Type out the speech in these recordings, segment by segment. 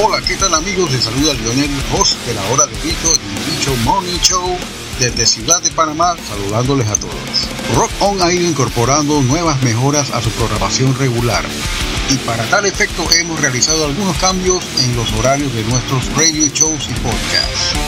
Hola, ¿qué tal amigos? Les saluda Lionel, host de la hora de Bicho, el Bicho Morning Show desde Ciudad de Panamá, saludándoles a todos. Rock On ha ido incorporando nuevas mejoras a su programación regular y para tal efecto hemos realizado algunos cambios en los horarios de nuestros radio shows y podcasts.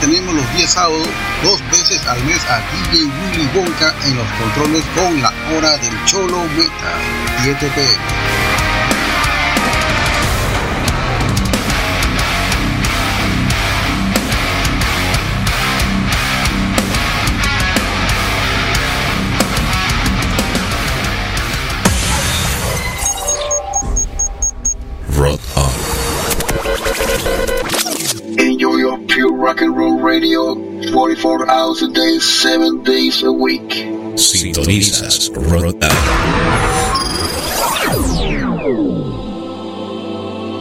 Tenemos los días sábados, dos veces al mes a DJ Willy Wonka en los controles con la hora del Cholo Meta, 7 pm. 44 hours a day, 7 days a week. Sintonizas Rota.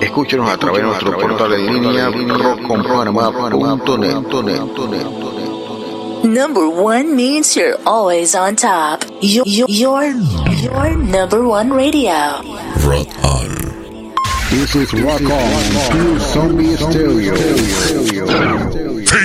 Escúchenos a través de nuestro portal en línea rockconpanamá.net. Number one means you're always on top. You're, you're, you're number one radio. Rock on. This is Rock On, Pure Zombie Stereo.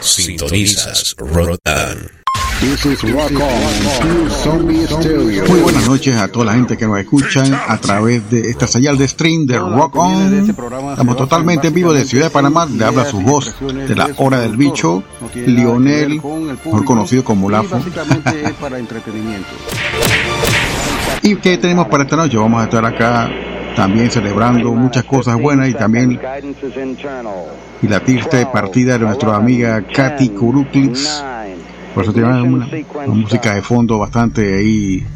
Sintonizas Rotan. Muy buenas noches a toda la gente que nos escucha a través de esta señal de stream de Rock On. Estamos totalmente en vivo de Ciudad de Panamá. Le habla su voz de la hora del bicho, Lionel, mejor conocido como Lafo. ¿Y qué tenemos para esta noche? Vamos a estar acá también celebrando muchas cosas buenas y también y la triste partida de nuestra amiga Katy Kuruklis por eso tiene una, música de fondo bastante ahí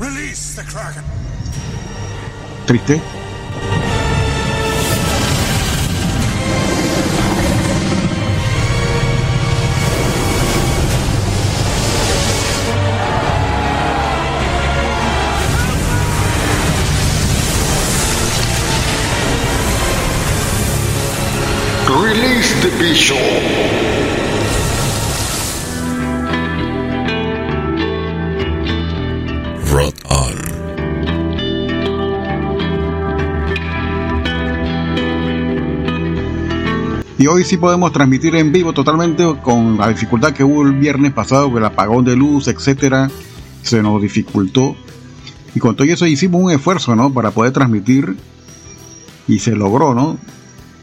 triste. Bishop. Y hoy sí podemos transmitir en vivo totalmente con la dificultad que hubo el viernes pasado, con el apagón de luz, etcétera, se nos dificultó. Y con todo eso hicimos un esfuerzo, ¿no? Para poder transmitir y se logró, ¿no?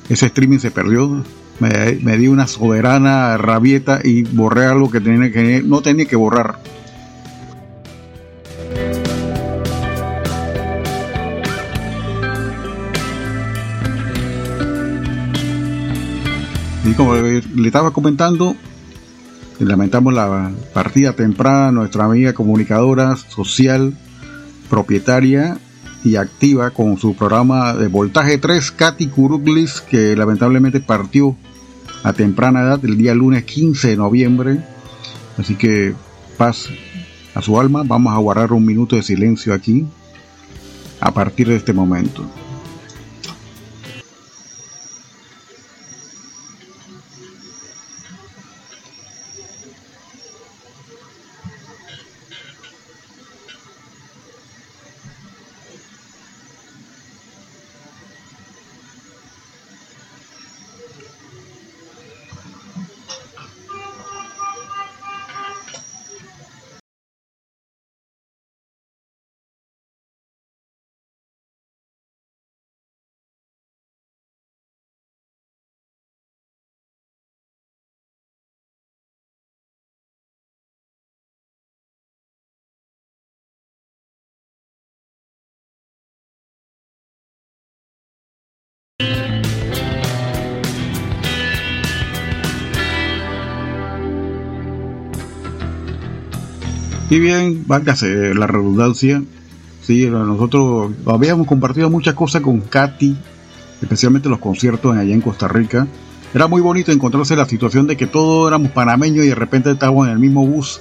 Ese streaming se perdió. Me, me di una soberana rabieta y borré algo que, tenía que no tenía que borrar. Y como le estaba comentando, lamentamos la partida temprana nuestra amiga comunicadora social, propietaria y activa con su programa de Voltaje 3, Katy Kuruglis, que lamentablemente partió a temprana edad el día lunes 15 de noviembre. Así que paz a su alma. Vamos a guardar un minuto de silencio aquí a partir de este momento. Y bien, válgase la redundancia. Sí, nosotros habíamos compartido muchas cosas con Katy, especialmente los conciertos allá en Costa Rica. Era muy bonito encontrarse la situación de que todos éramos panameños y de repente estábamos en el mismo bus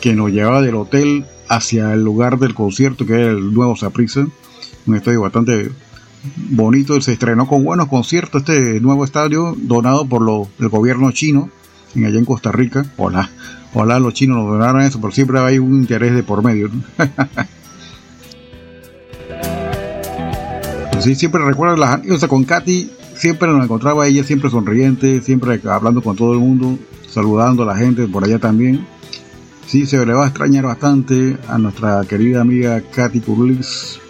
que nos llevaba del hotel hacia el lugar del concierto, que era el nuevo Saprissa, un estadio bastante bonito. Se estrenó con buenos conciertos este nuevo estadio donado por lo, el gobierno chino en allá en Costa Rica. Hola, hola, los chinos nos donaron eso, pero siempre hay un interés de por medio. sí, siempre recuerdo las con Katy, siempre nos encontraba ella, siempre sonriente, siempre hablando con todo el mundo, saludando a la gente por allá también. Sí, se le va a extrañar bastante a nuestra querida amiga Katy Kurlis.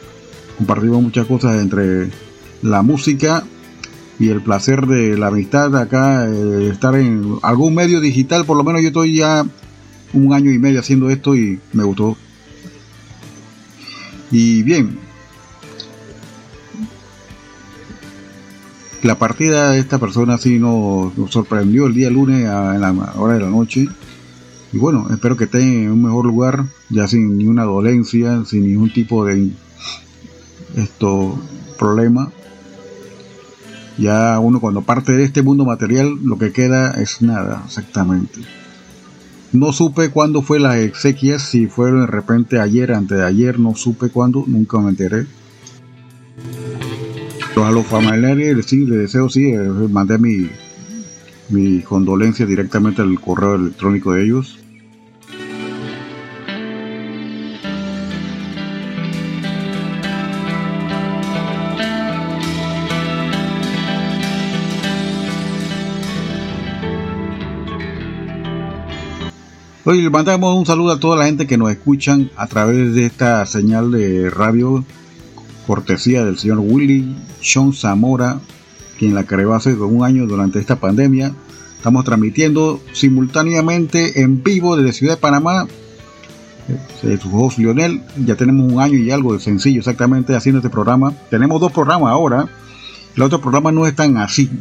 Compartimos muchas cosas entre la música y el placer de la amistad acá, eh, estar en algún medio digital, por lo menos yo estoy ya un año y medio haciendo esto y me gustó. Y bien, la partida de esta persona sí nos, sorprendió el día lunes a, la hora de la noche. Y bueno, espero que esté en un mejor lugar, ya sin ninguna dolencia, sin ningún tipo de esto problema. Ya uno cuando parte de este mundo material, lo que queda es nada, exactamente. No supe cuándo fue la exequias, si fueron de repente ayer, antes de ayer, no supe cuándo, nunca me enteré. a los familiares sí, les deseo, sí, eh, mandé mi, mi condolencia directamente al correo electrónico de ellos. Hoy le mandamos un saludo a toda la gente que nos escuchan a través de esta señal de radio cortesía del señor Willy Sean Zamora, quien la creó hace un año durante esta pandemia. Estamos transmitiendo simultáneamente en vivo desde Ciudad de Panamá. Eh, su host Lionel, ya tenemos un año y algo de sencillo exactamente haciendo este programa. Tenemos dos programas ahora. El otro programa no es tan así.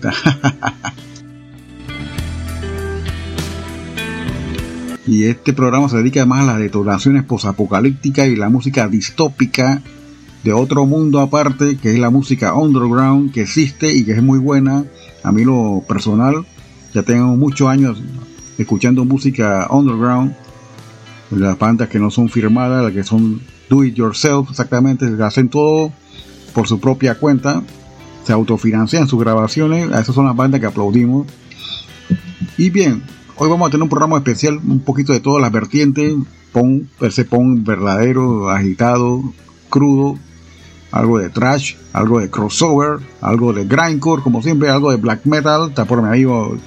y este programa se dedica además a las detonaciones posapocalípticas y la música distópica de otro mundo aparte, que es la música underground que existe y que es muy buena. A mí lo personal, ya tengo muchos años escuchando música underground, las bandas que no son firmadas, las que son do it yourself, exactamente, hacen todo por su propia cuenta, se autofinancian sus grabaciones, esas son las bandas que aplaudimos. Y bien, Hoy vamos a tener un programa especial, un poquito de todas las vertientes, pon, ese pon verdadero, agitado, crudo, algo de trash, algo de crossover, algo de grindcore, como siempre, algo de black metal. Está por mi amigo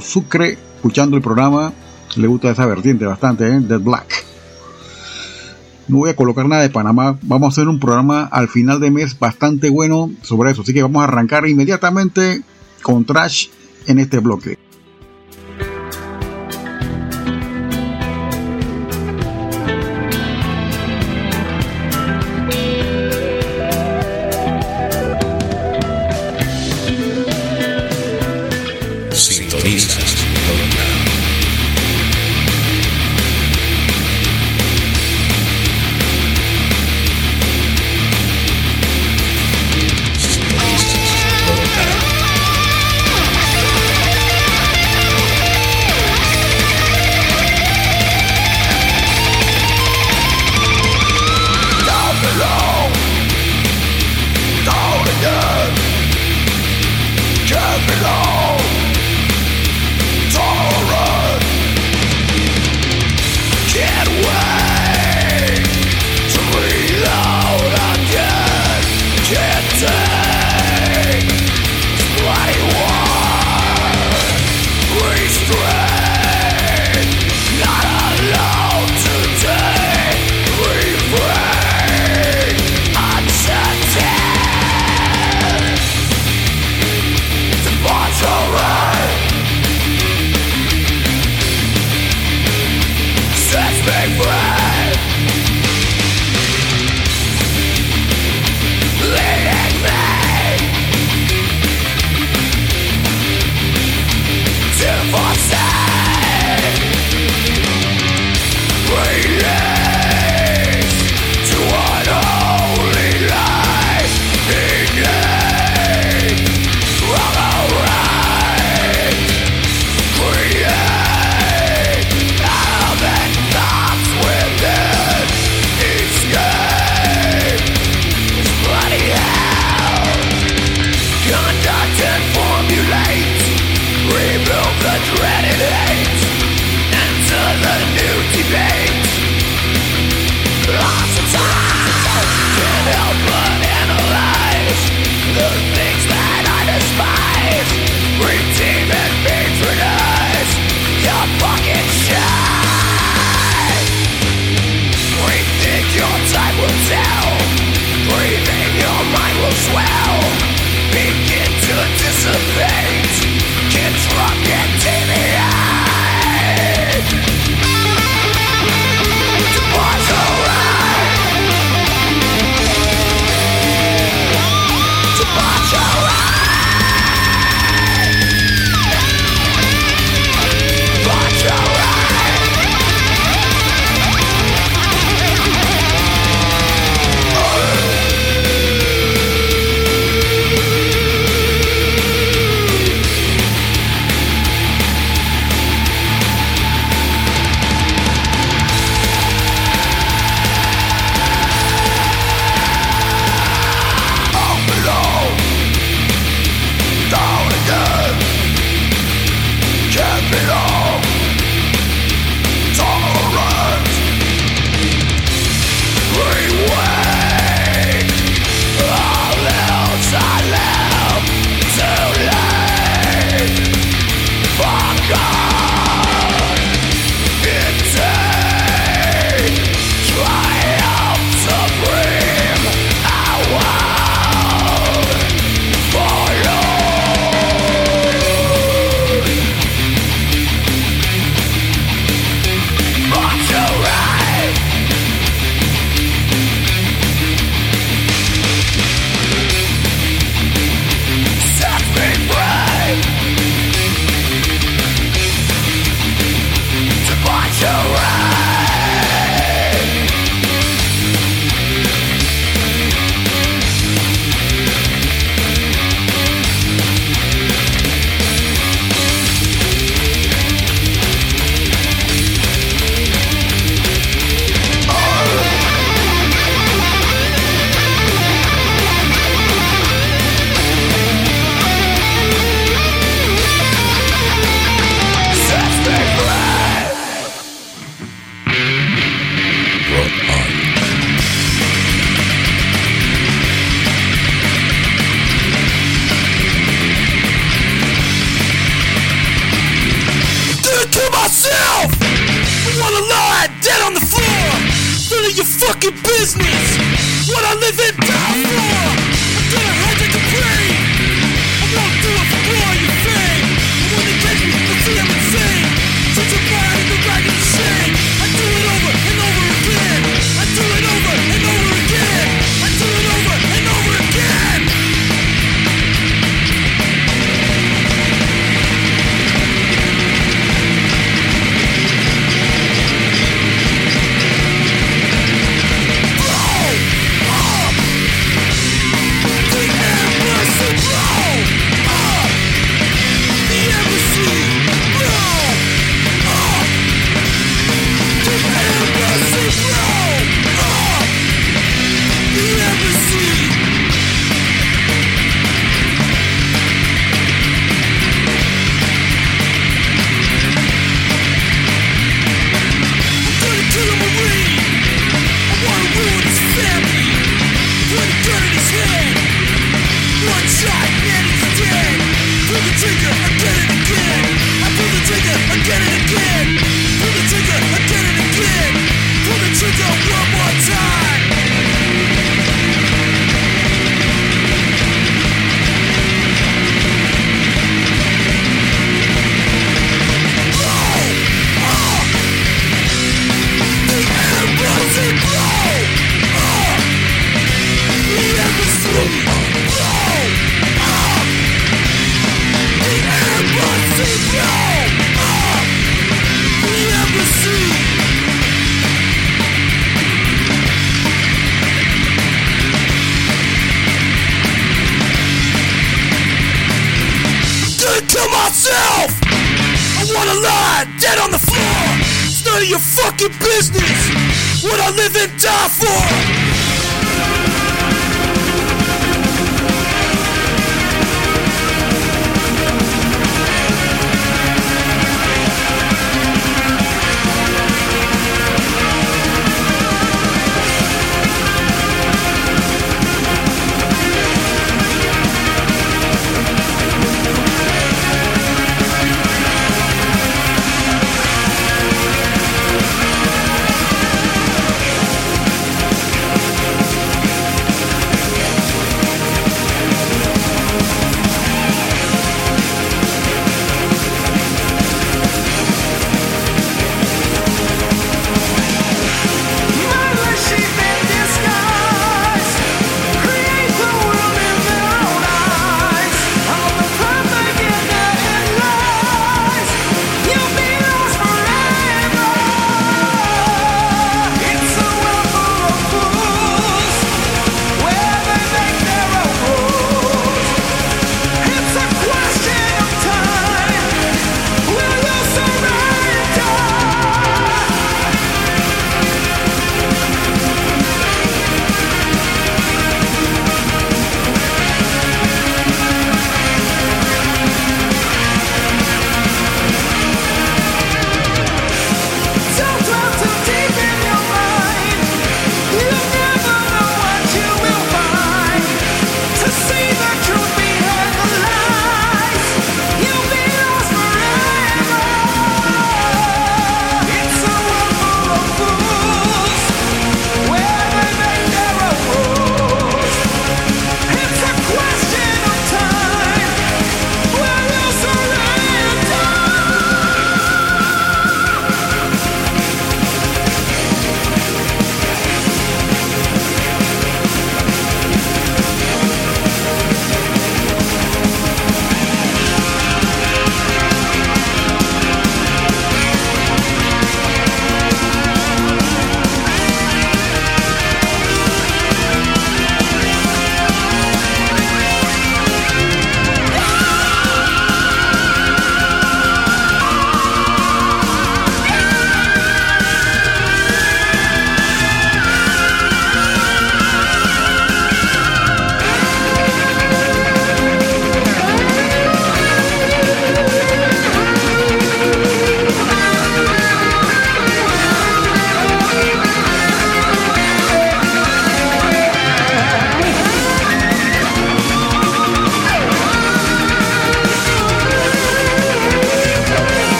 Sucre, escuchando el programa. Le gusta esa vertiente bastante, ¿eh? Dead Black. No voy a colocar nada de Panamá. Vamos a hacer un programa al final de mes bastante bueno sobre eso. Así que vamos a arrancar inmediatamente con trash en este bloque.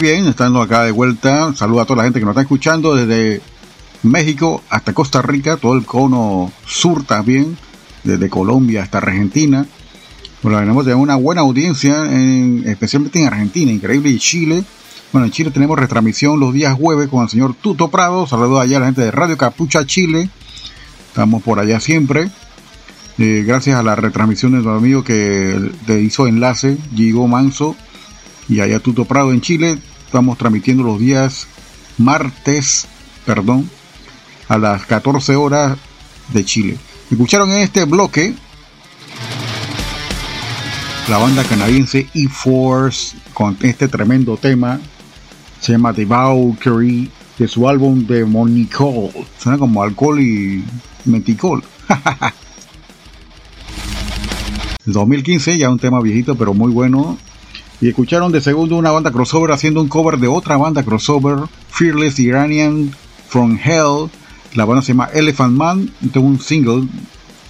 Bien, estando acá de vuelta, saludo a toda la gente que nos está escuchando desde México hasta Costa Rica, todo el cono sur también, desde Colombia hasta Argentina. Bueno, tenemos una buena audiencia, especialmente en Argentina, increíble, y Chile. Bueno, en Chile tenemos retransmisión los días jueves con el señor Tuto Prado. Saludos allá a la gente de Radio Capucha Chile. Estamos por allá siempre. Eh, gracias a la retransmisión de nuestro amigo que le hizo enlace, Gigo Manso y allá Tuto Prado en Chile. Estamos transmitiendo los días martes, perdón, a las 14 horas de Chile. Escucharon en este bloque la banda canadiense E-Force con este tremendo tema. Se llama The Valkyrie de su álbum de Monicol. Suena como alcohol y meticol. 2015, ya un tema viejito pero muy bueno. Y escucharon de segundo una banda crossover haciendo un cover de otra banda crossover, Fearless Iranian from Hell. La banda se llama Elephant Man, tengo un single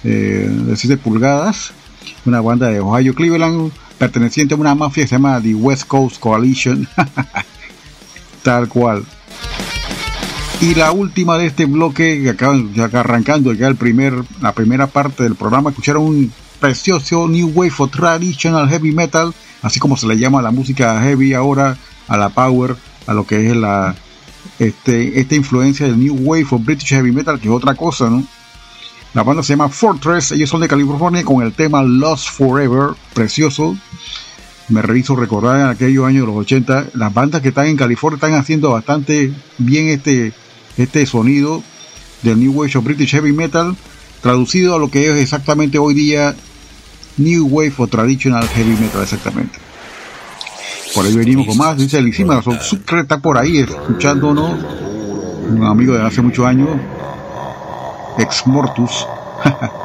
eh, de 7 pulgadas. Una banda de Ohio, Cleveland, perteneciente a una mafia que se llama The West Coast Coalition. Tal cual. Y la última de este bloque, que acaban arrancando ya el primer, la primera parte del programa, escucharon un precioso New Wave of Traditional Heavy Metal así como se le llama a la música heavy ahora, a la power, a lo que es la este, esta influencia del New Wave of British Heavy Metal, que es otra cosa, ¿no? La banda se llama Fortress, ellos son de California con el tema Lost Forever, precioso. Me reviso recordar en aquellos años de los 80, las bandas que están en California están haciendo bastante bien este, este sonido del New Wave of British Heavy Metal, traducido a lo que es exactamente hoy día New Wave o Traditional Heavy Metal exactamente. Por ahí venimos con más, dice Elisima, son está por ahí escuchándonos, un amigo de hace muchos años, Ex Mortus.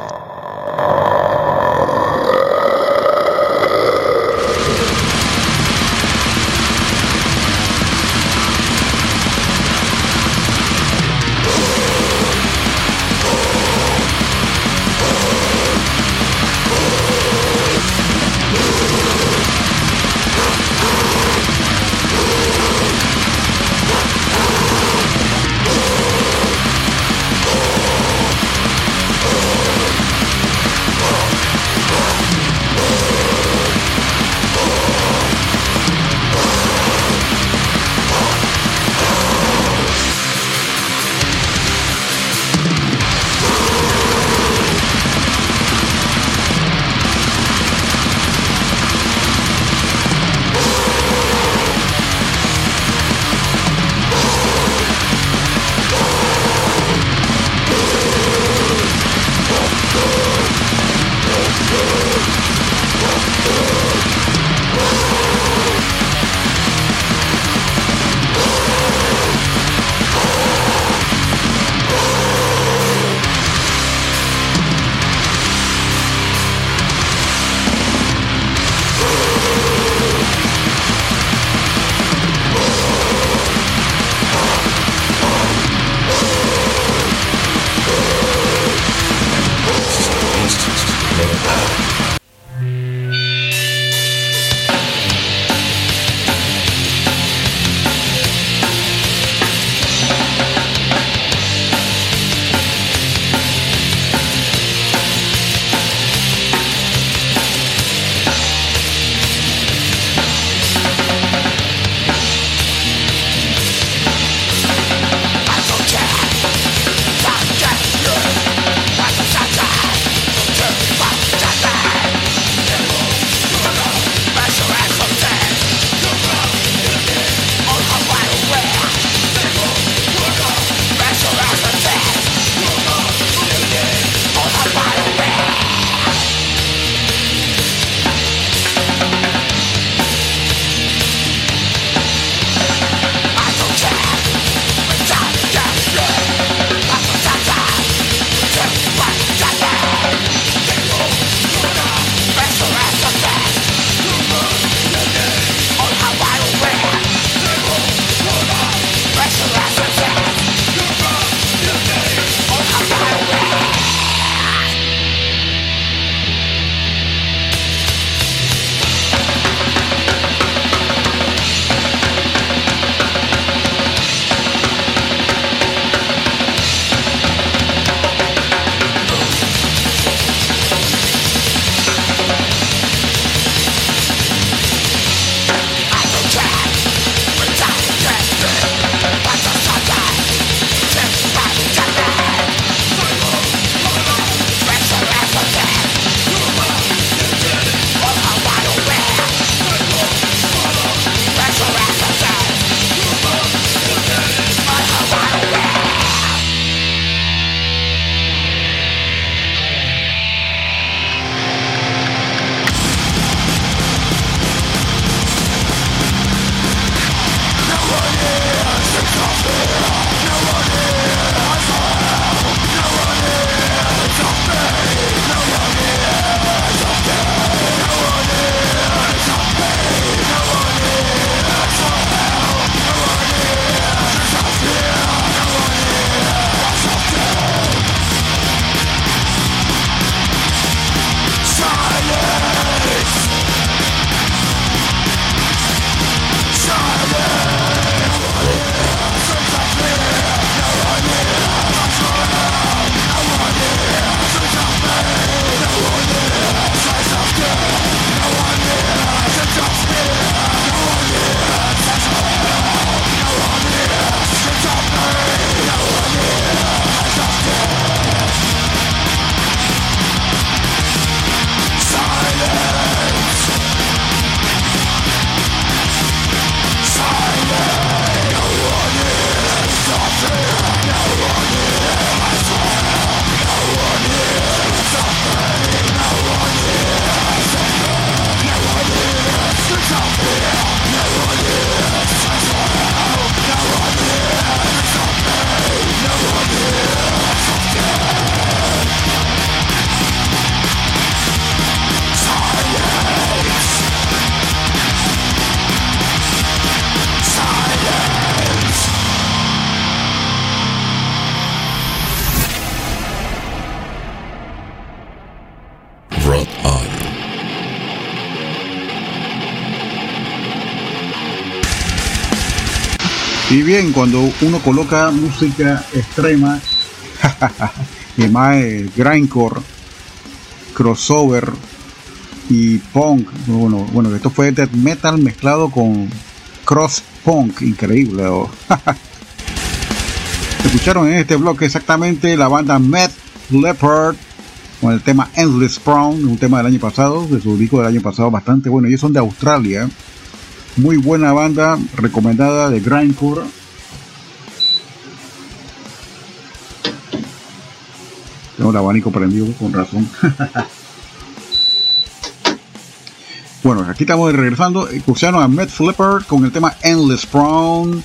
Cuando uno coloca música extrema, y más grindcore, crossover y punk, bueno, bueno, esto fue death metal mezclado con cross punk, increíble. Escucharon en este bloque exactamente la banda Meth Leopard con el tema Endless Brown, un tema del año pasado, de su disco del año pasado, bastante bueno. Ellos son de Australia. Muy buena banda, recomendada de Grindcore. Tengo el abanico prendido, con razón. bueno, aquí estamos regresando. Escucharon a Matt Flipper con el tema Endless Brown.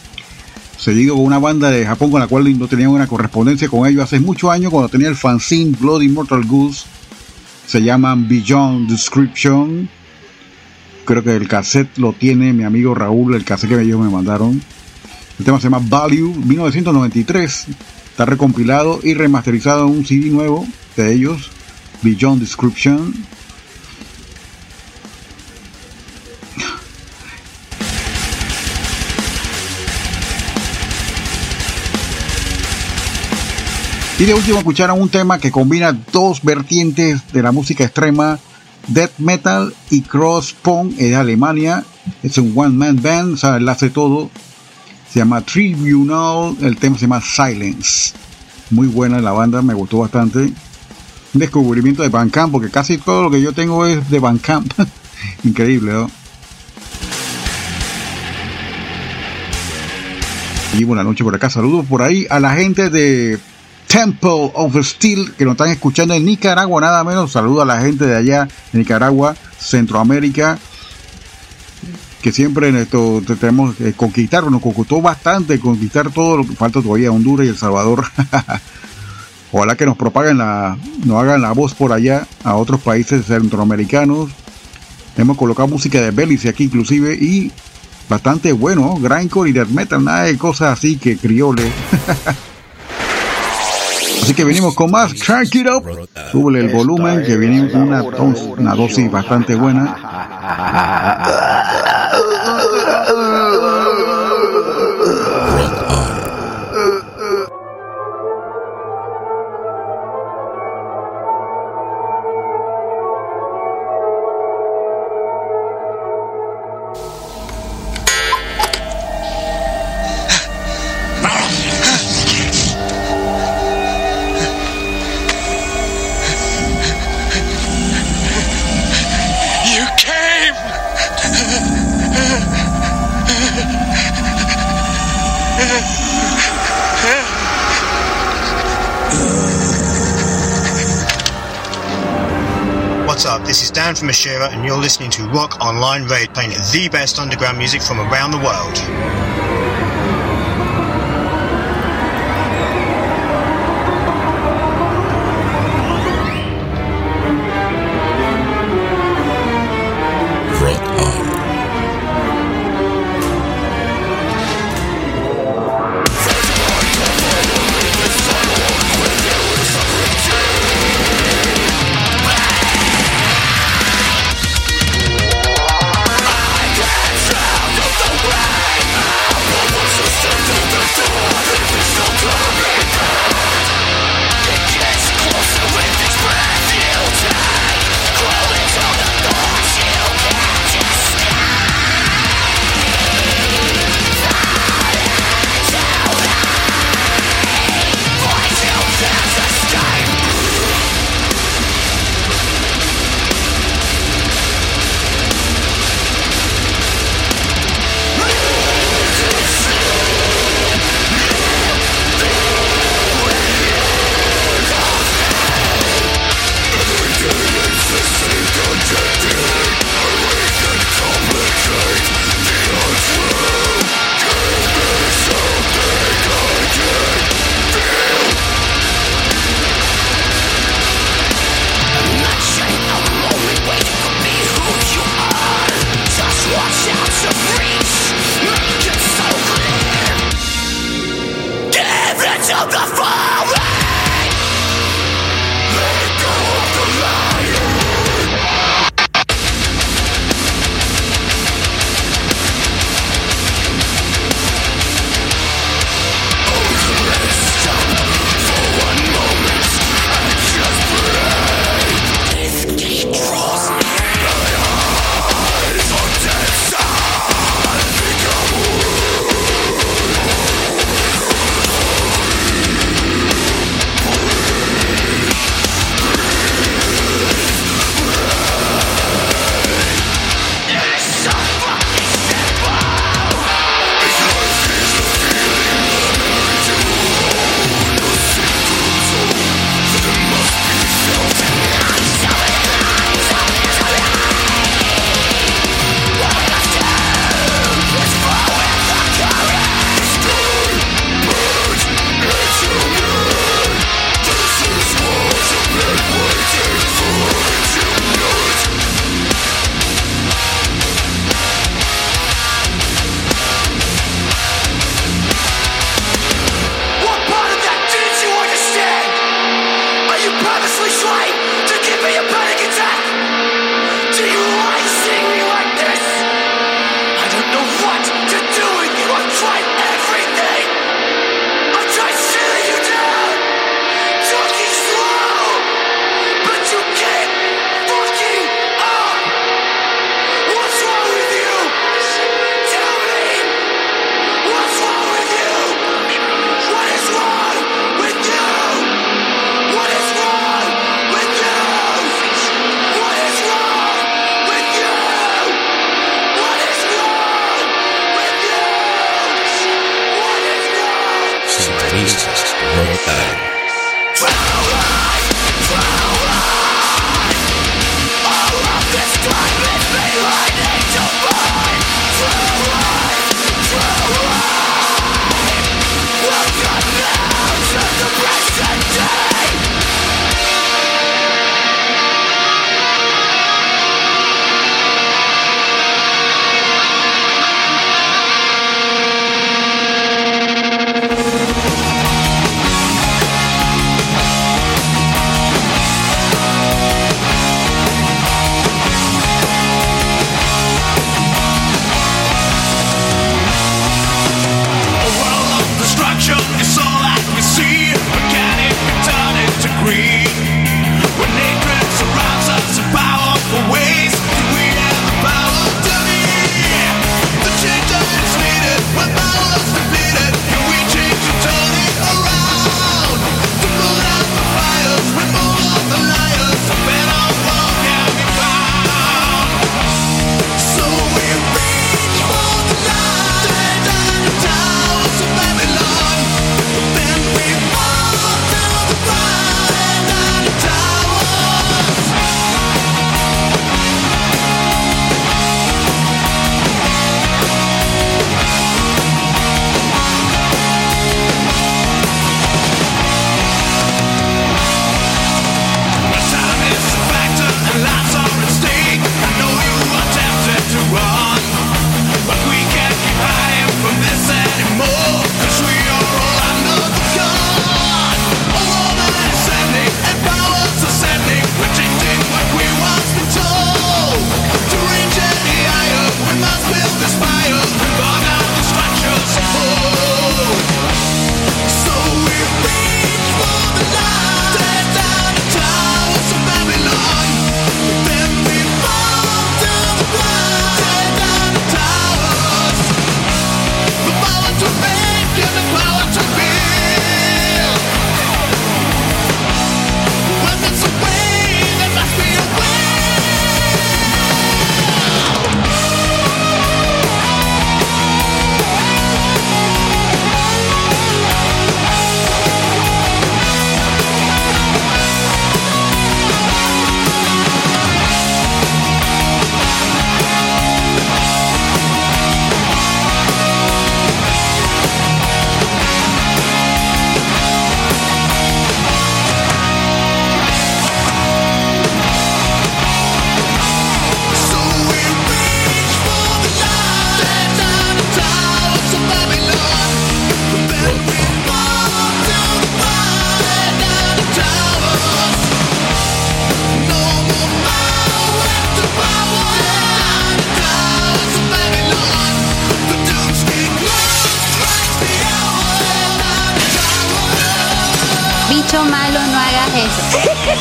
Seguido con una banda de Japón con la cual no tenía una correspondencia con ellos hace muchos años cuando tenía el fanzine Bloody Mortal Goose. Se llaman Beyond Description Creo que el cassette lo tiene mi amigo Raúl, el cassette que ellos me mandaron. El tema se llama Value 1993. Está recompilado y remasterizado en un CD nuevo de ellos, Beyond Description. Y de último escucharon un tema que combina dos vertientes de la música extrema death metal y cross punk de Alemania. Es un one man band, o sea, él hace todo. Se llama Tribunal, el tema se llama Silence. Muy buena la banda, me gustó bastante. Un descubrimiento de Bandcamp, porque casi todo lo que yo tengo es de Bandcamp. Increíble, ¿no? Y buena noche por acá. Saludos por ahí a la gente de Temple of Steel, que nos están escuchando en Nicaragua, nada menos. Saludo a la gente de allá, de Nicaragua, Centroamérica, que siempre en esto tenemos que conquistar, nos costó bastante conquistar todo lo que falta todavía Honduras y El Salvador. Ojalá que nos propaguen la, nos hagan la voz por allá a otros países centroamericanos. Hemos colocado música de Belice aquí inclusive y bastante bueno, grindcore y death metal, nada de cosas así que criole. Así que venimos con más Crank It Up. Sube el volumen que viene una, una dosis bastante buena. From Ashera, and you're listening to Rock Online Raid, playing the best underground music from around the world.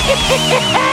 Hehehehe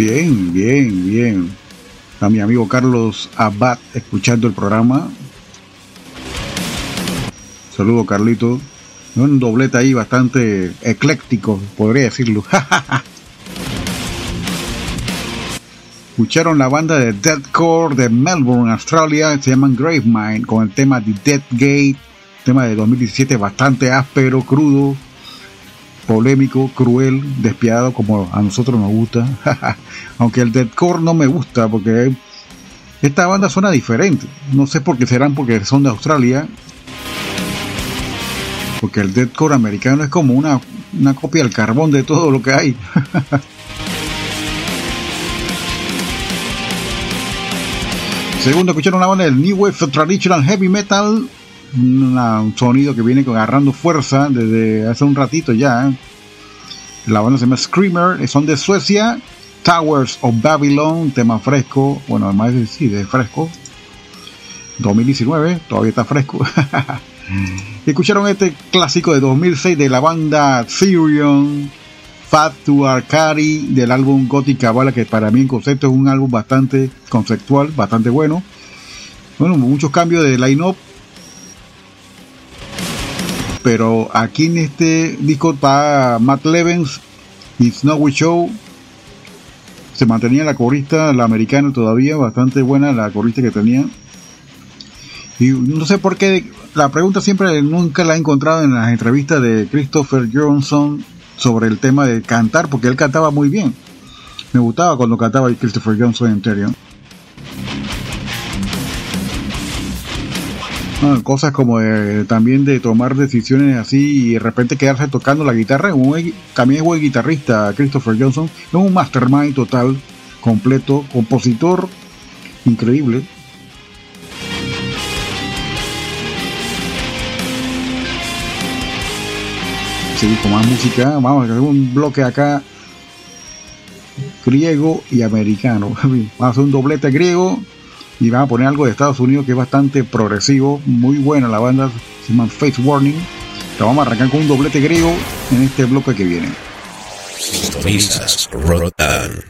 Bien, bien, bien. A mi amigo Carlos Abad escuchando el programa. Saludo Carlito. Un doblete ahí bastante ecléctico, podría decirlo. Escucharon la banda de Deadcore de Melbourne, Australia, se llaman Gravemind, con el tema de Dead Gate, tema de 2017 bastante áspero, crudo, polémico, cruel, despiadado como a nosotros nos gusta. Aunque el deathcore no me gusta porque esta banda suena diferente. No sé por qué serán porque son de Australia. Porque el deathcore americano es como una, una copia al carbón de todo lo que hay. Segundo, escucharon una banda del New Wave Traditional Heavy Metal un sonido que viene agarrando fuerza desde hace un ratito ya. La banda se llama Screamer, son de Suecia. Towers of Babylon, tema fresco, bueno, además de, sí, de fresco. 2019, todavía está fresco. Escucharon este clásico de 2006 de la banda Therion, Fat to Arcari, del álbum Gothic Bala, que para mí en concepto es un álbum bastante conceptual, bastante bueno. Bueno, muchos cambios de line-up, pero aquí en este disco está Matt Levens y Snowy Show. Se mantenía la corista, la americana todavía, bastante buena la corista que tenía. Y no sé por qué, la pregunta siempre nunca la he encontrado en las entrevistas de Christopher Johnson sobre el tema de cantar, porque él cantaba muy bien. Me gustaba cuando cantaba Christopher Johnson en Cosas como también de tomar decisiones así y de repente quedarse tocando la guitarra. también es buen guitarrista Christopher Johnson. Es un mastermind total, completo, compositor increíble. Sí, con más música. Vamos a hacer un bloque acá griego y americano. Vamos a hacer un doblete griego y van a poner algo de Estados Unidos que es bastante progresivo, muy buena la banda, se llama Face Warning. Te vamos a arrancar con un doblete griego en este bloque que viene. Esta es la hora del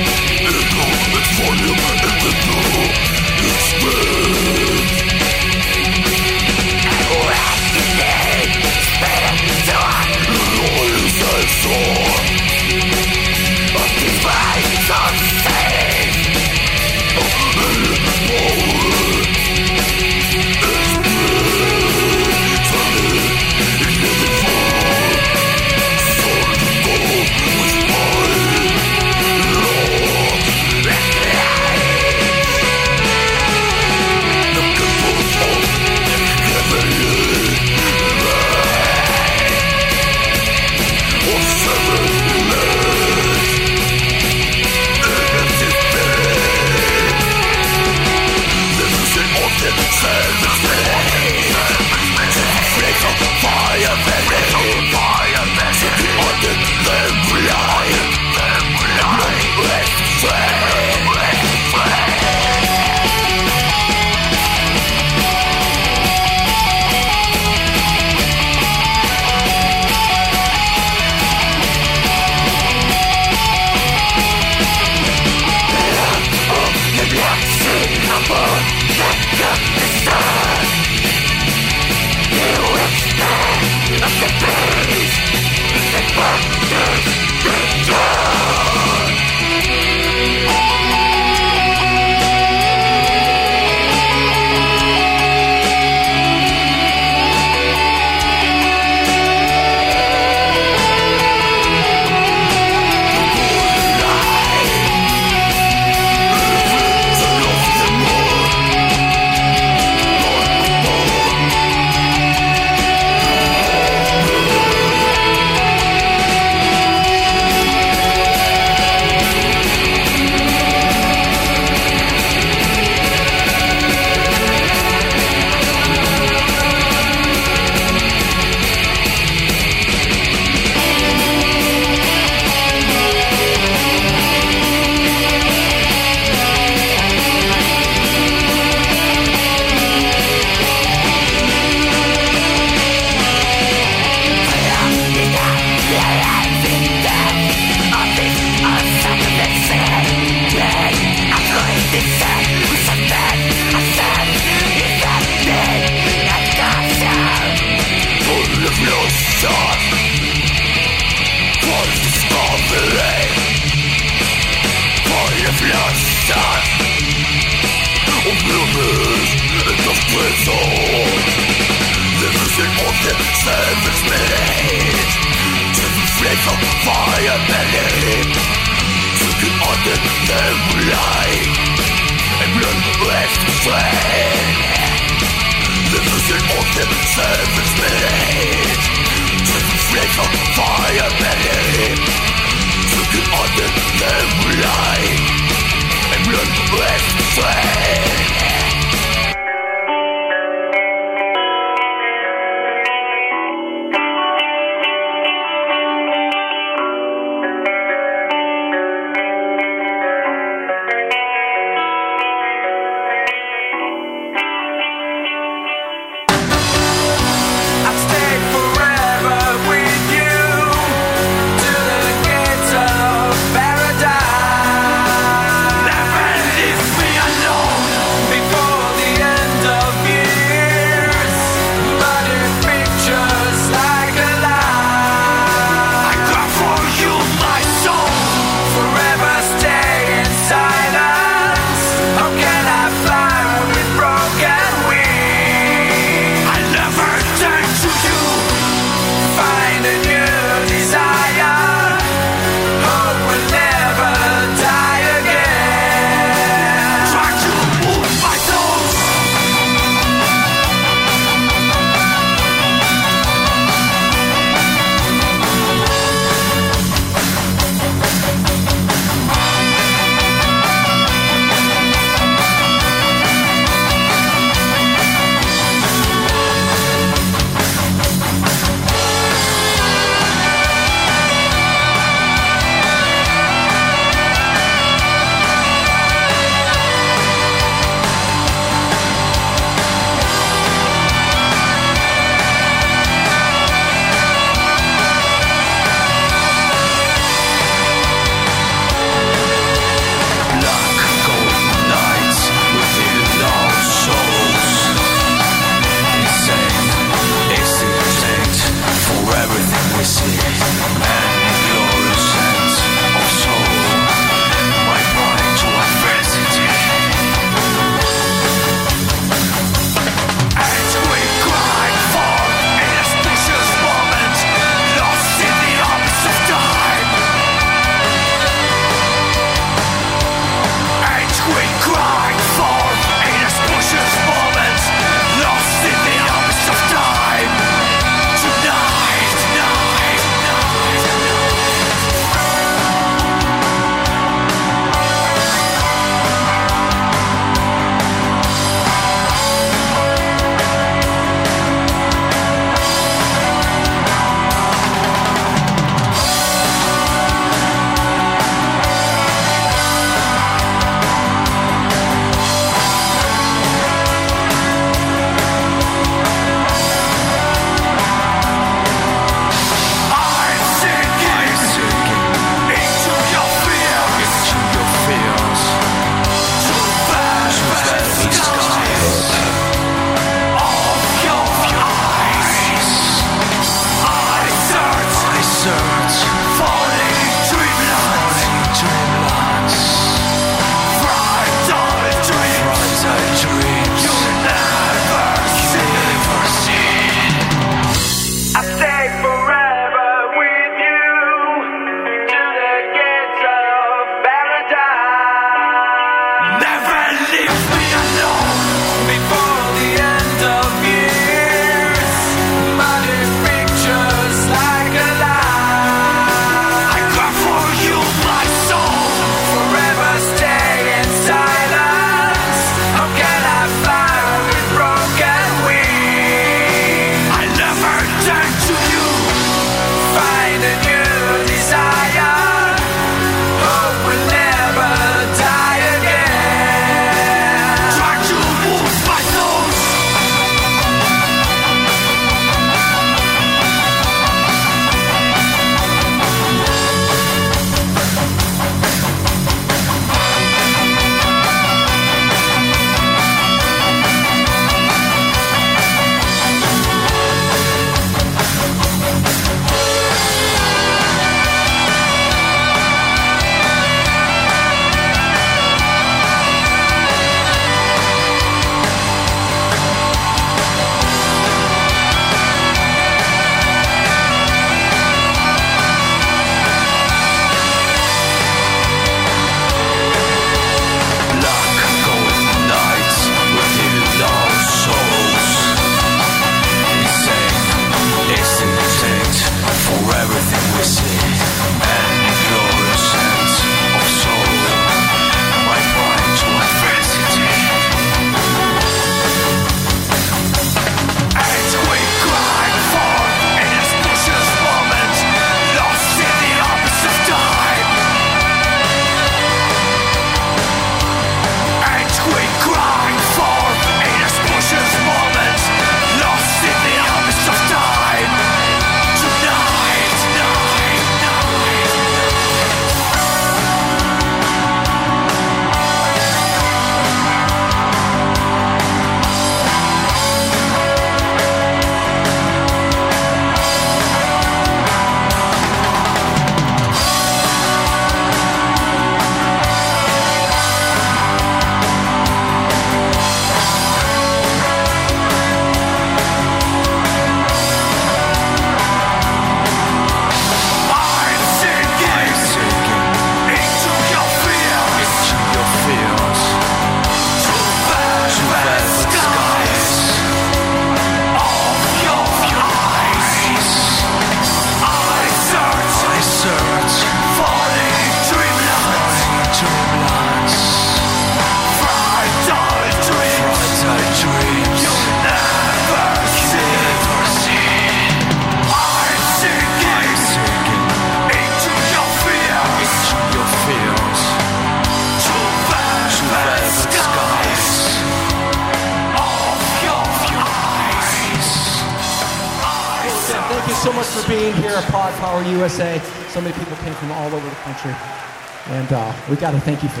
we got to thank you for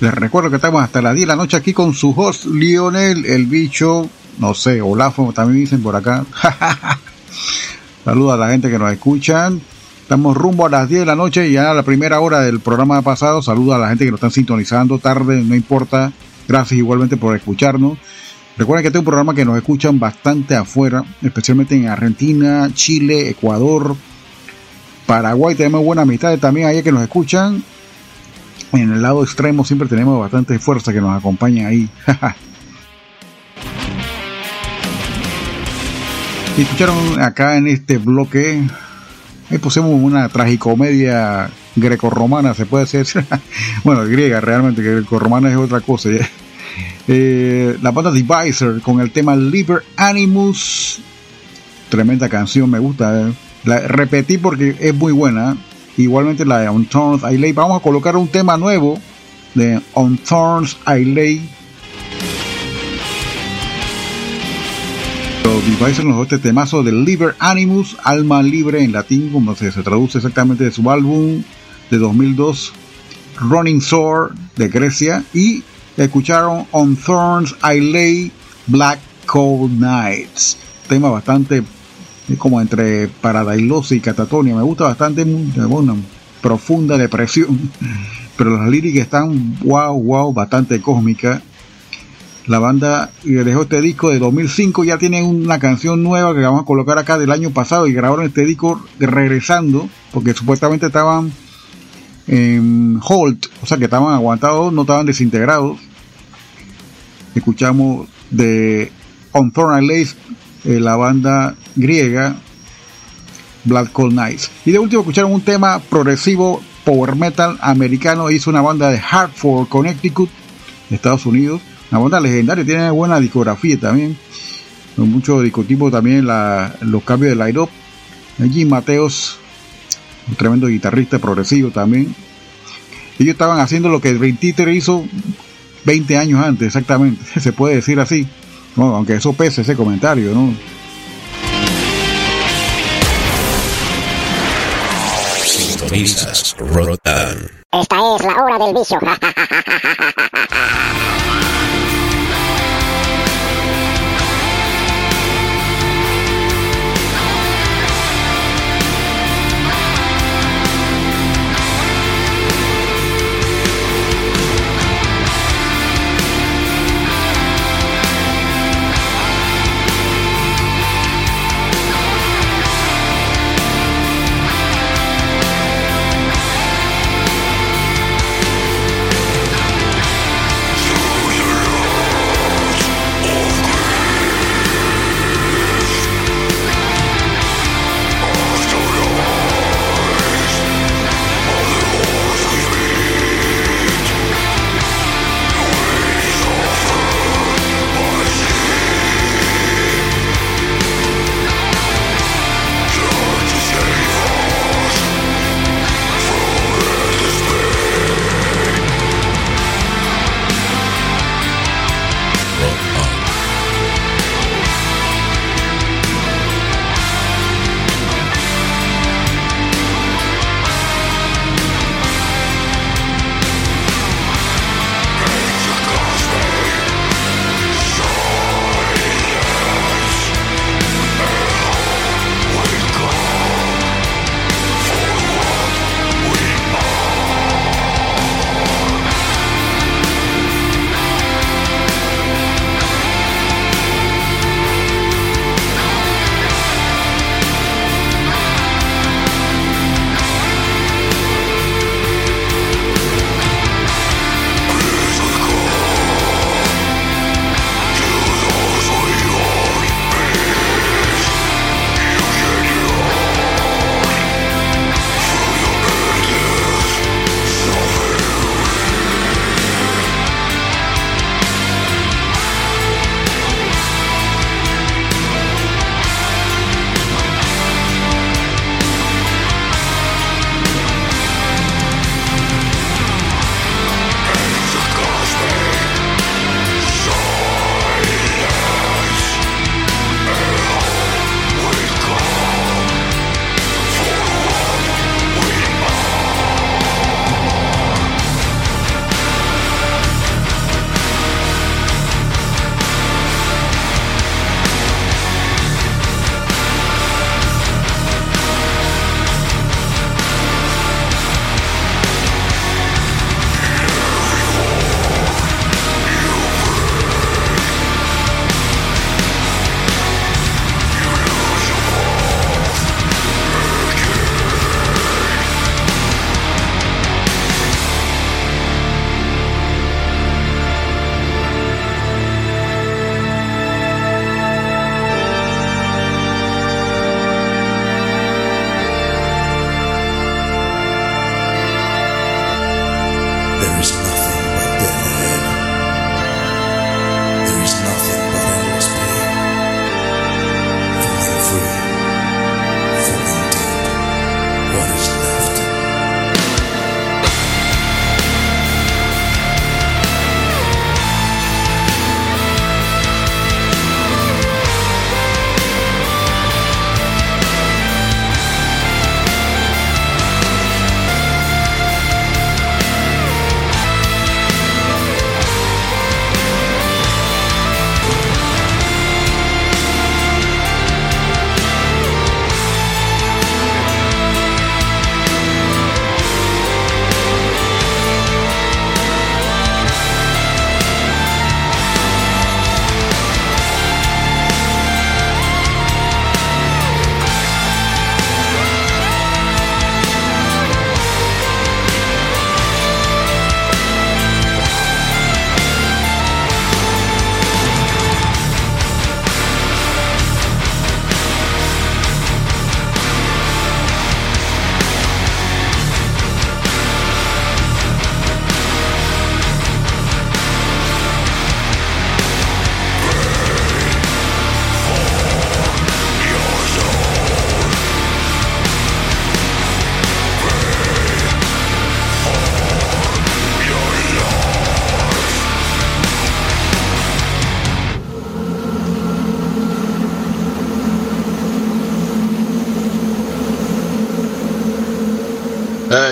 Les recuerdo que estamos hasta las 10 de la noche aquí con su host Lionel, el bicho, no sé, Olafo también dicen por acá. Saludos a la gente que nos escuchan. Estamos rumbo a las 10 de la noche y ya a la primera hora del programa pasado. Saludos a la gente que nos están sintonizando tarde, no importa. Gracias igualmente por escucharnos. Recuerden que este es un programa que nos escuchan bastante afuera, especialmente en Argentina, Chile, Ecuador, Paraguay. Tenemos buenas amistades también ahí que nos escuchan. En el lado extremo siempre tenemos bastante fuerza que nos acompaña ahí. escucharon acá en este bloque Ahí pusimos una tragicomedia grecorromana, se puede decir. bueno, griega realmente, que grecorromana es otra cosa. Eh, la banda Divisor con el tema Liber Animus. Tremenda canción, me gusta. Eh. La repetí porque es muy buena. Igualmente la de On Thorns I Lay. Vamos a colocar un tema nuevo de On Thorns I Lay. Los Devices nos este temazo de Liber Animus, alma libre en latín, como se, se traduce exactamente de su álbum de 2002, Running Sword de Grecia, y escucharon On Thorns I Lay Black Cold Nights, tema bastante como entre paradailosa y catatonia, me gusta bastante, una profunda depresión, pero las líricas están wow, wow, bastante cósmica la banda dejó este disco de 2005, ya tienen una canción nueva que vamos a colocar acá del año pasado y grabaron este disco regresando, porque supuestamente estaban en hold, o sea que estaban aguantados, no estaban desintegrados. Escuchamos de On Thorn Lace, eh, la banda griega Black Cold Nights. Y de último escucharon un tema progresivo power metal americano, hizo una banda de Hartford, Connecticut, Estados Unidos una banda legendaria, tiene buena discografía también. Con mucho discotipo también los cambios de line-up. Jim Mateos, un tremendo guitarrista progresivo también. Ellos estaban haciendo lo que Dream Theater hizo 20 años antes, exactamente. Se puede decir así. aunque eso pese ese comentario, ¿no? Sintonistas Rotan. Esta es la hora del vicio.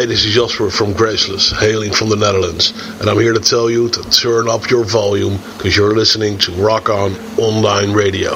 this is Jasper from Graceless, hailing from the Netherlands, and I'm here to tell you to turn up your volume because you're listening to Rock On Online Radio.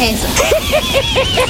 嘿嘿嘿嘿嘿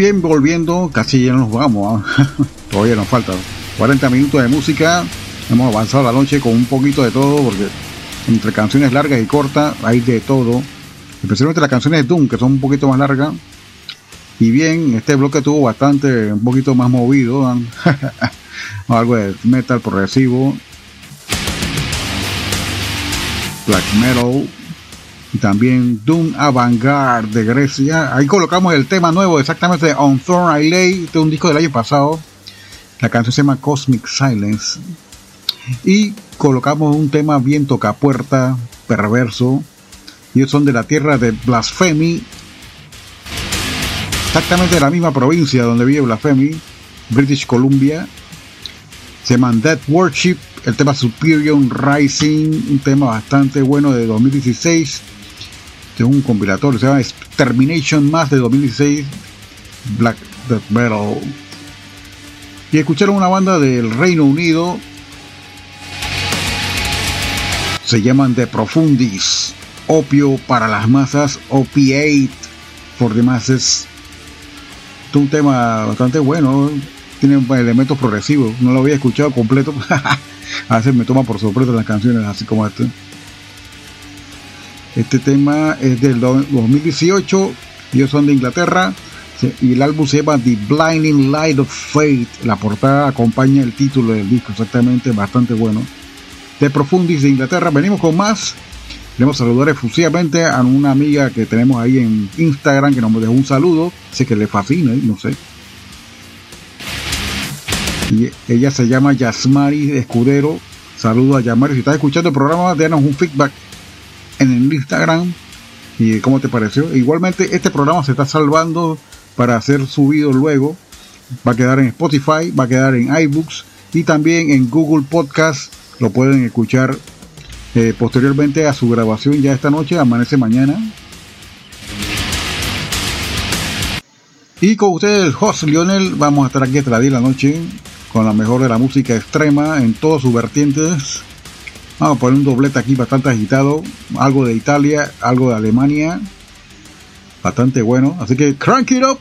bien, volviendo, casi ya nos vamos. ¿ah? Todavía nos faltan 40 minutos de música. Hemos avanzado la noche con un poquito de todo, porque entre canciones largas y cortas hay de todo. Especialmente las canciones de Doom, que son un poquito más largas. Y bien, este bloque tuvo bastante, un poquito más movido. ¿ah? Algo de metal progresivo. Black metal. Y también Doom Avantgarde de Grecia. Ahí colocamos el tema nuevo, exactamente de On Thorn Isle. Este es un disco del año pasado. La canción se llama Cosmic Silence. Y colocamos un tema bien tocapuerta, perverso. Ellos son de la tierra de Blasphemy. Exactamente de la misma provincia donde vive Blasphemy, British Columbia. Se llaman Dead Worship. El tema Superior Rising, un tema bastante bueno de 2016 de un compilatorio, se llama Termination Más de 2016, Black Death Metal. Y escucharon una banda del Reino Unido, se llaman The Profundis, Opio para las masas, Opiate the Masses. Es un tema bastante bueno, tiene elementos progresivos, no lo había escuchado completo, a veces me toma por sorpresa las canciones así como este. Este tema es del 2018, ellos son de Inglaterra y el álbum se llama The Blinding Light of Fate. La portada acompaña el título del disco, exactamente, bastante bueno. De Profundis de Inglaterra, venimos con más. Queremos saludar efusivamente a una amiga que tenemos ahí en Instagram que nos dejó un saludo. Sé que le fascina, no sé. Y ella se llama Yasmari Escudero. Saludo a Yasmari. Si estás escuchando el programa, déjanos un feedback en el Instagram y cómo te pareció. Igualmente este programa se está salvando para ser subido luego. Va a quedar en Spotify, va a quedar en iBooks y también en Google Podcast. Lo pueden escuchar eh, posteriormente a su grabación ya esta noche, amanece mañana. Y con ustedes, el host Lionel, vamos a estar aquí a la noche con la mejor de la música extrema en todas sus vertientes. Vamos a poner un doblete aquí bastante agitado. Algo de Italia, algo de Alemania. Bastante bueno. Así que crank it up.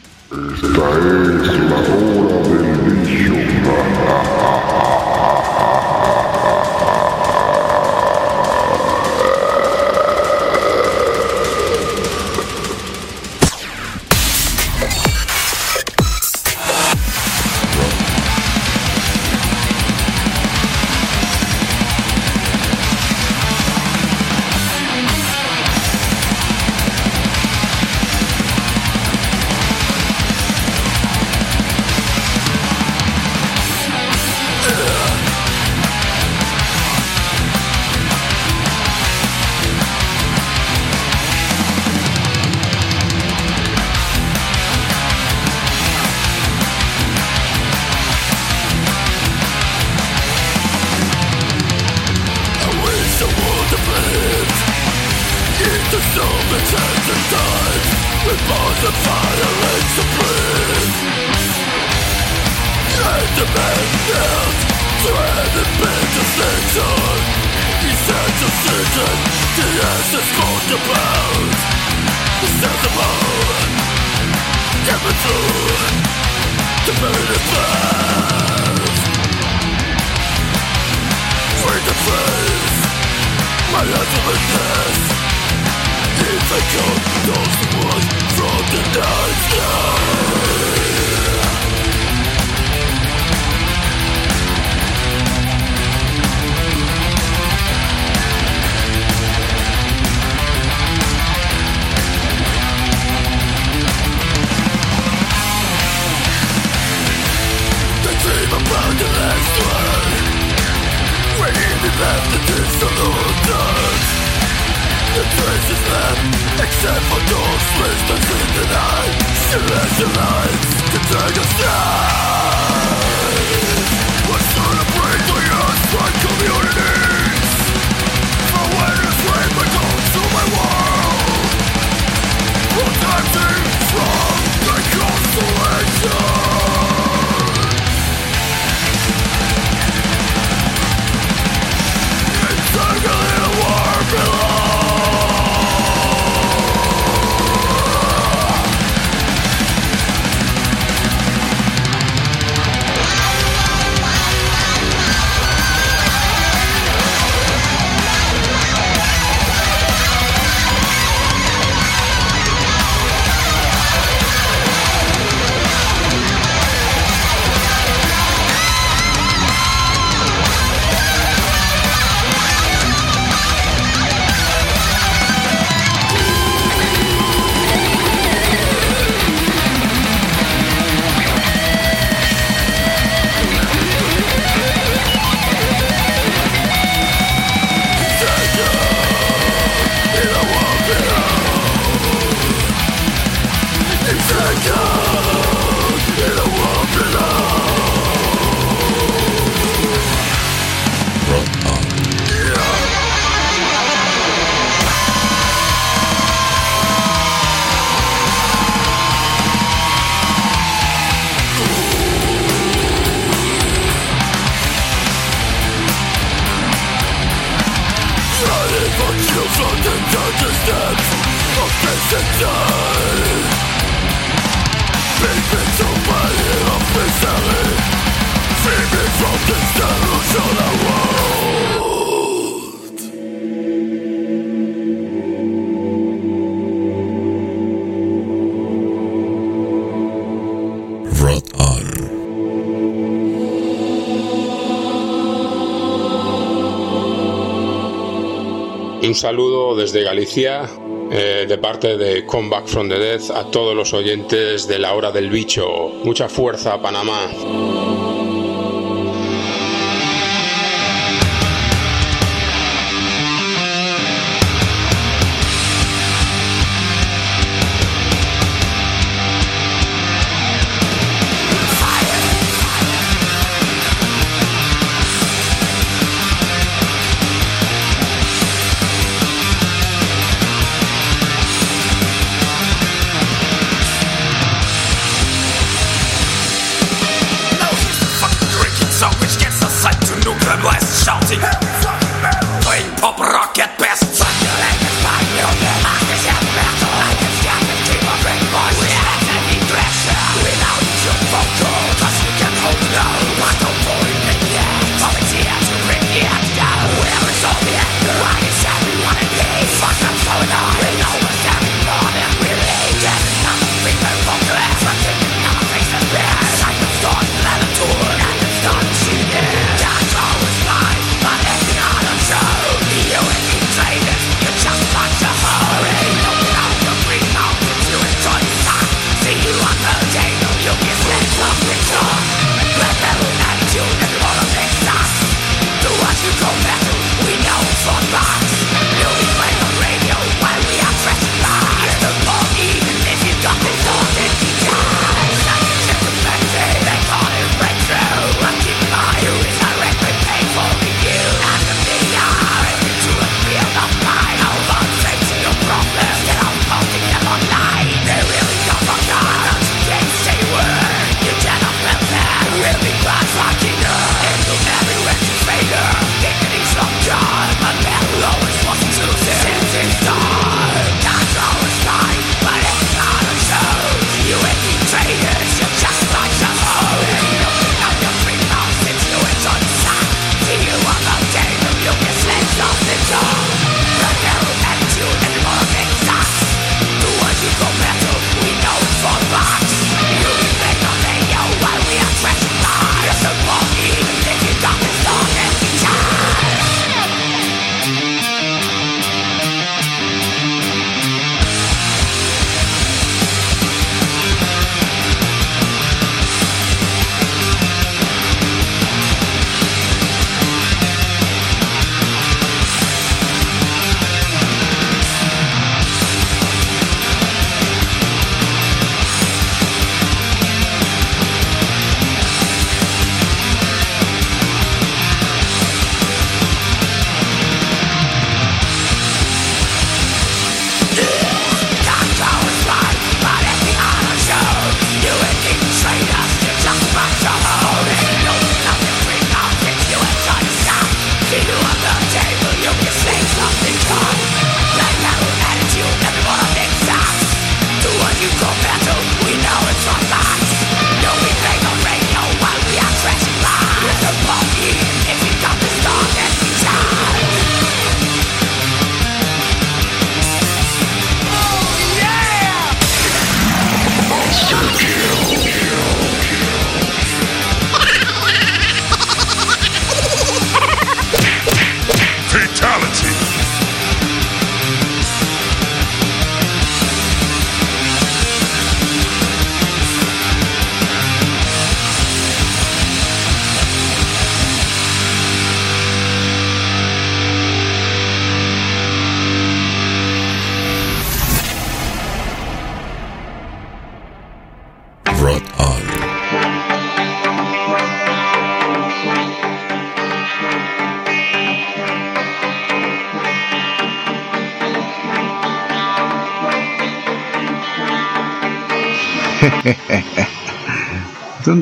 saludo desde Galicia, eh, de parte de Comeback from the Death, a todos los oyentes de la hora del bicho. Mucha fuerza, Panamá.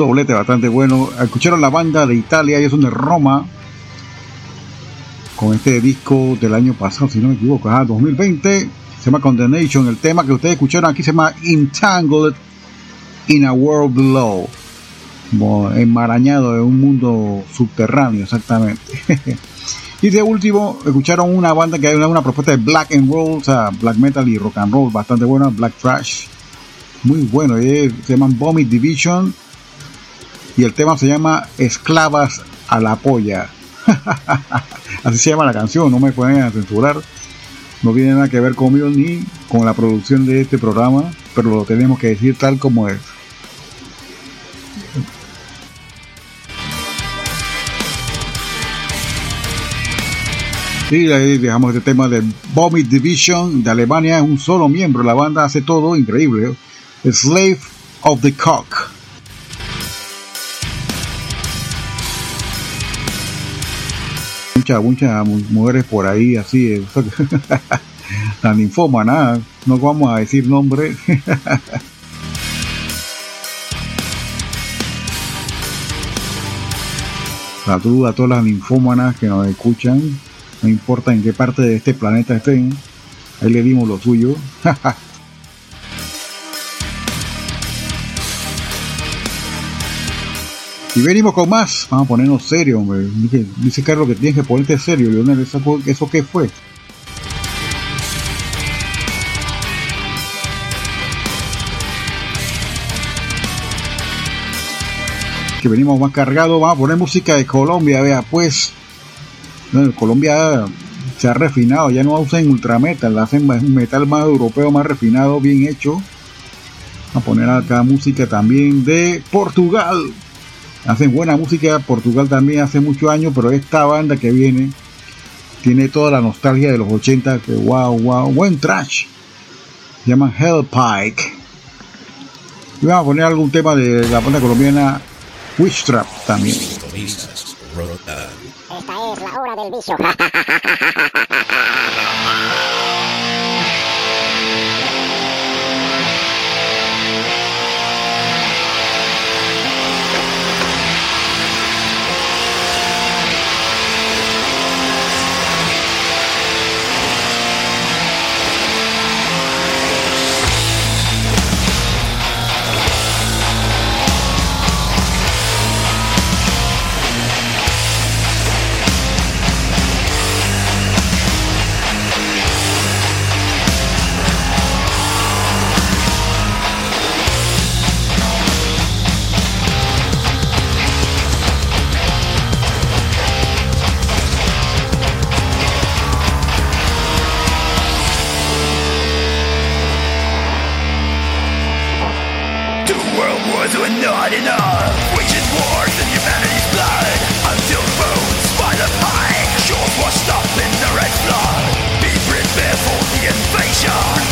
doblete bastante bueno. Escucharon la banda de Italia, ellos son de Roma, con este disco del año pasado, si no me equivoco, ajá, 2020. Se llama Condemnation. El tema que ustedes escucharon aquí se llama Entangled in a World Below. Como enmarañado en un mundo subterráneo, exactamente. y de último, escucharon una banda que hay una, propuesta de black and roll, o sea, black metal y rock and roll, bastante buena, black trash muy bueno. Eh, se llaman Vomit Division. Y el tema se llama Esclavas a la polla. Así se llama la canción, no me pueden censurar. No tiene nada que ver conmigo ni con la producción de este programa, pero lo tenemos que decir tal como es. Y ahí dejamos este tema de Vomit Division de Alemania, un solo miembro, la banda hace todo increíble. Slave of the Cock. Muchas, muchas mujeres por ahí así, eh, la ninfómana, no vamos a decir nombre. Saludos a todas las ninfómanas que nos escuchan, no importa en qué parte de este planeta estén, ahí le dimos lo suyo. Y venimos con más. Vamos a ponernos serio, hombre. Dice, dice Carlos que tienes que ponerte serio, Leonel. ¿Eso, ¿Eso qué fue? Que venimos más cargados. Vamos a poner música de Colombia, vea, pues. Colombia se ha refinado, ya no usan ultrametal, hacen un metal más europeo, más refinado, bien hecho. Vamos a poner acá música también de Portugal hacen buena música. Portugal también hace muchos años, pero esta banda que viene tiene toda la nostalgia de los 80. Que wow, wow, buen trash. Se llama Hellpike. Y vamos a poner algún tema de la banda colombiana Witch Trap también. Esta es la hora del. not enough. Waging wars in humanity's blood until roads by the pike. Shores washed up in the red flood. Be prepared for the invasion.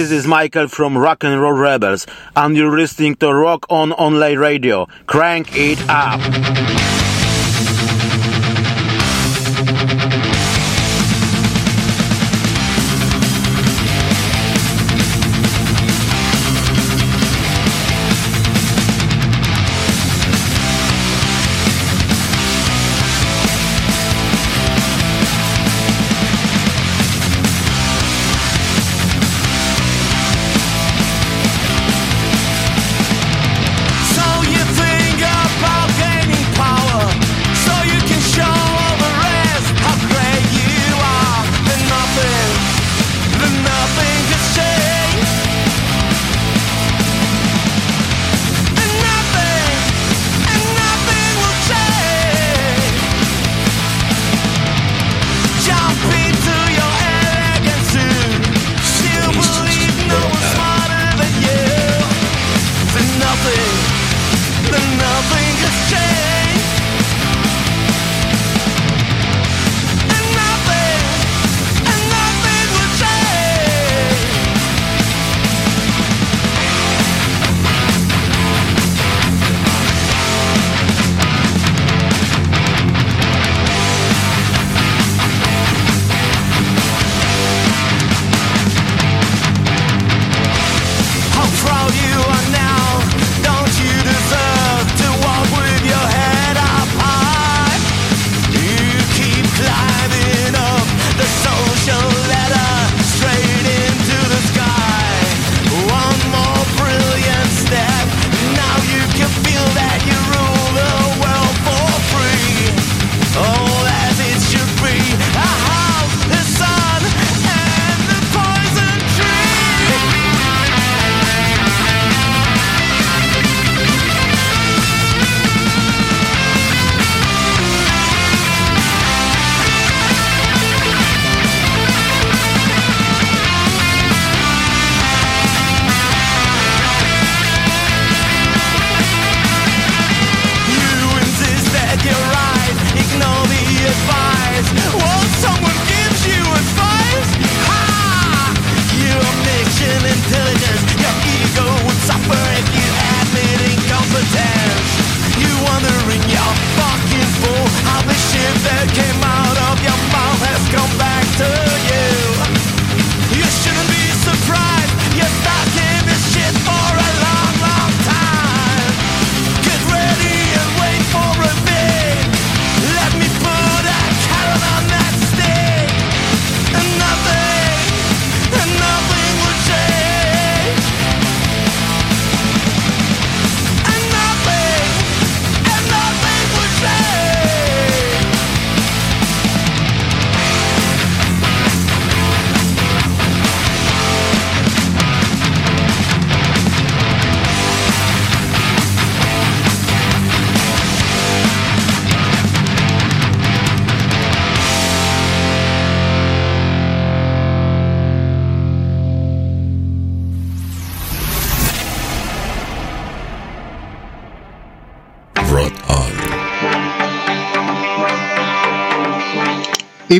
This is Michael from Rock and Roll Rebels, and you're listening to Rock on Online Radio. Crank it up.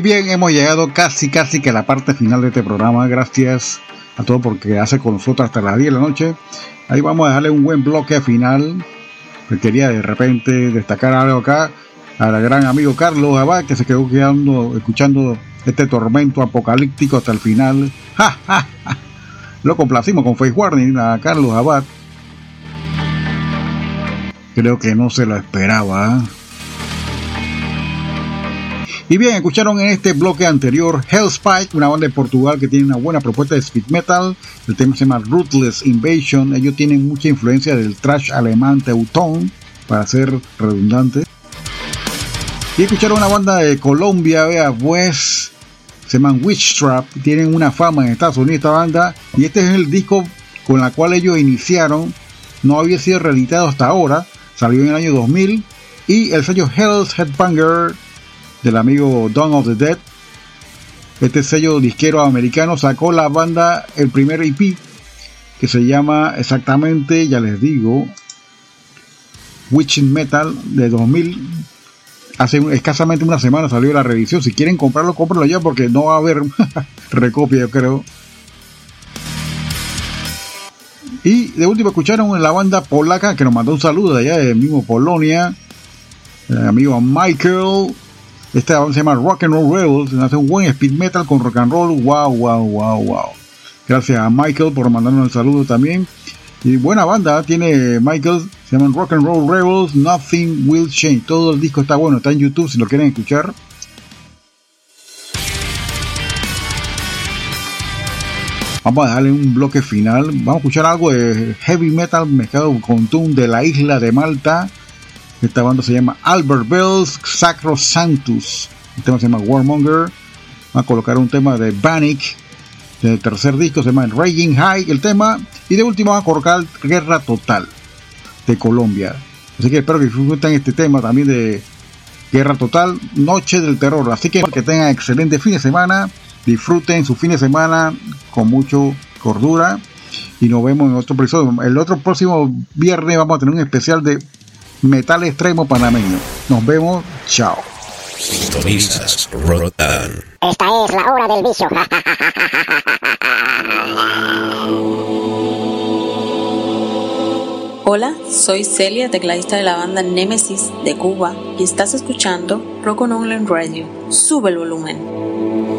Bien, hemos llegado casi, casi que a la parte final de este programa. Gracias a todos por quedarse con nosotros hasta las 10 de la noche. Ahí vamos a dejarle un buen bloque final. Pues quería de repente destacar algo acá al gran amigo Carlos Abad, que se quedó quedando, escuchando este tormento apocalíptico hasta el final. Lo complacimos con Face Warning a Carlos Abad. Creo que no se lo esperaba. ¿eh? Y bien, escucharon en este bloque anterior Hellspike, una banda de Portugal que tiene una buena propuesta de speed metal. El tema se llama Ruthless Invasion. Ellos tienen mucha influencia del trash alemán Teuton, para ser redundante. Y escucharon una banda de Colombia, vea, pues se llaman Witch Trap. Tienen una fama en Estados Unidos esta banda. Y este es el disco con la cual ellos iniciaron. No había sido reeditado hasta ahora. Salió en el año 2000. Y el sello Hell's Headbanger del amigo Dawn of the Dead. Este sello disquero americano sacó la banda el primer EP que se llama exactamente, ya les digo, Witching Metal de 2000. Hace escasamente una semana salió la revisión. Si quieren comprarlo, cómpralo ya porque no va a haber recopia, yo creo. Y de último escucharon en la banda polaca que nos mandó un saludo de allá de mismo Polonia. El amigo Michael. Esta banda se llama Rock and Roll Rebels. Hace un buen speed metal con rock and roll. Wow, wow, wow, wow. Gracias a Michael por mandarnos el saludo también. Y buena banda tiene Michael. Se llaman Rock and Roll Rebels. Nothing Will Change. Todo el disco está bueno. Está en YouTube si lo quieren escuchar. Vamos a darle un bloque final. Vamos a escuchar algo de heavy metal mezclado con Doom de la isla de Malta. Esta banda se llama Albert Bells Sacro Santus. El tema se llama Warmonger. Vamos a colocar un tema de Bannick del tercer disco, se llama Raging High, el tema. Y de último vamos a colocar Guerra Total de Colombia. Así que espero que disfruten este tema también de Guerra Total, Noche del Terror. Así que que tengan excelente fin de semana disfruten su fin de semana con mucho cordura y nos vemos en otro episodio. El otro próximo viernes vamos a tener un especial de metal extremo panameño. Nos vemos, chao. Sintonizas Rotan. Esta es la hora del vicio. Hola, soy Celia, tecladista de la banda Nemesis de Cuba y estás escuchando Rock on Online Radio. Sube el volumen.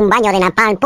Un baño de napalm.